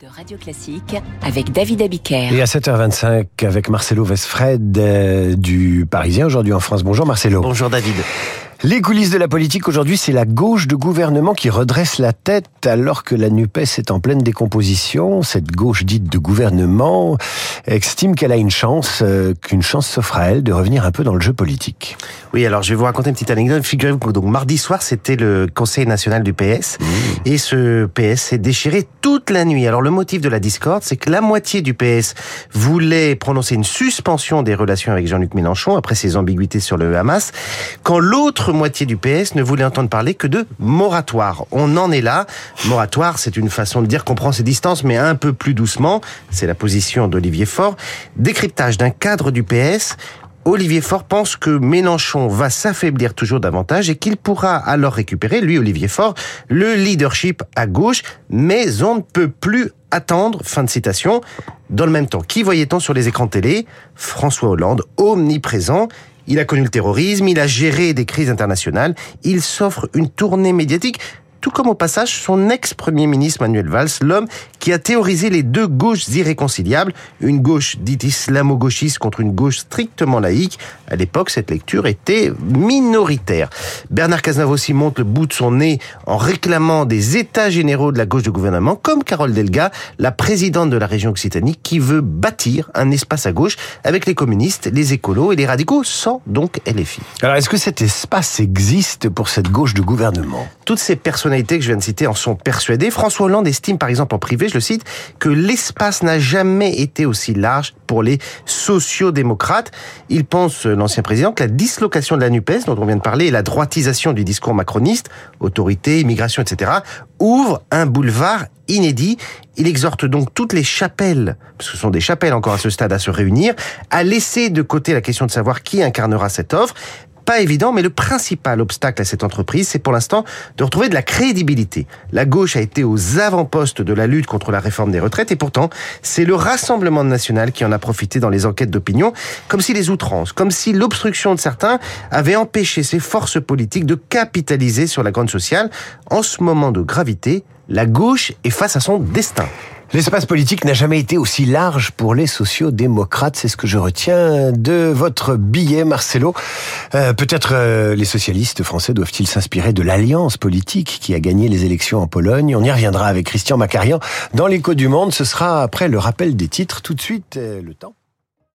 de Radio Classique avec David Abiker. Et à 7h25 avec Marcelo Vesfred euh, du Parisien aujourd'hui en France. Bonjour Marcelo. Bonjour David. Les coulisses de la politique aujourd'hui, c'est la gauche de gouvernement qui redresse la tête alors que la NUPES est en pleine décomposition. Cette gauche dite de gouvernement estime qu'elle a une chance, euh, qu'une chance s'offre à elle de revenir un peu dans le jeu politique. Oui, alors je vais vous raconter une petite anecdote. Figurez-vous que donc mardi soir, c'était le Conseil national du PS et ce PS s'est déchiré toute la nuit. Alors le motif de la discorde, c'est que la moitié du PS voulait prononcer une suspension des relations avec Jean-Luc Mélenchon après ses ambiguïtés sur le Hamas, quand l'autre moitié du PS ne voulait entendre parler que de moratoire. On en est là. Moratoire, c'est une façon de dire qu'on prend ses distances, mais un peu plus doucement. C'est la position d'Olivier Faure. Décryptage d'un cadre du PS. Olivier Faure pense que Mélenchon va s'affaiblir toujours davantage et qu'il pourra alors récupérer, lui Olivier Faure, le leadership à gauche, mais on ne peut plus attendre, fin de citation. Dans le même temps, qui voyait-on sur les écrans télé? François Hollande, omniprésent. Il a connu le terrorisme, il a géré des crises internationales, il s'offre une tournée médiatique tout comme au passage son ex-premier ministre Manuel Valls, l'homme qui a théorisé les deux gauches irréconciliables, une gauche dite islamo-gauchiste contre une gauche strictement laïque. À l'époque, cette lecture était minoritaire. Bernard Cazeneuve aussi monte le bout de son nez en réclamant des états généraux de la gauche de gouvernement, comme Carole Delga, la présidente de la région Occitanie, qui veut bâtir un espace à gauche avec les communistes, les écolos et les radicaux, sans donc LFI. Alors, est-ce que cet espace existe pour cette gauche de gouvernement? Toutes ces que je viens de citer en sont persuadées. François Hollande estime, par exemple, en privé, je le cite, que l'espace n'a jamais été aussi large pour les sociodémocrates. Il pense, l'ancien président, que la dislocation de la NUPES, dont on vient de parler, et la droitisation du discours macroniste, autorité, immigration, etc., ouvre un boulevard inédit. Il exhorte donc toutes les chapelles, parce que ce sont des chapelles encore à ce stade, à se réunir, à laisser de côté la question de savoir qui incarnera cette offre, pas évident, mais le principal obstacle à cette entreprise, c'est pour l'instant de retrouver de la crédibilité. La gauche a été aux avant-postes de la lutte contre la réforme des retraites, et pourtant, c'est le Rassemblement national qui en a profité dans les enquêtes d'opinion, comme si les outrances, comme si l'obstruction de certains avait empêché ces forces politiques de capitaliser sur la grande sociale. En ce moment de gravité, la gauche est face à son destin. L'espace politique n'a jamais été aussi large pour les sociaux-démocrates, c'est ce que je retiens de votre billet, Marcelo. Euh, Peut-être euh, les socialistes français doivent-ils s'inspirer de l'alliance politique qui a gagné les élections en Pologne? On y reviendra avec Christian Macarian dans l'écho du monde. Ce sera après le rappel des titres. Tout de suite, euh, le temps.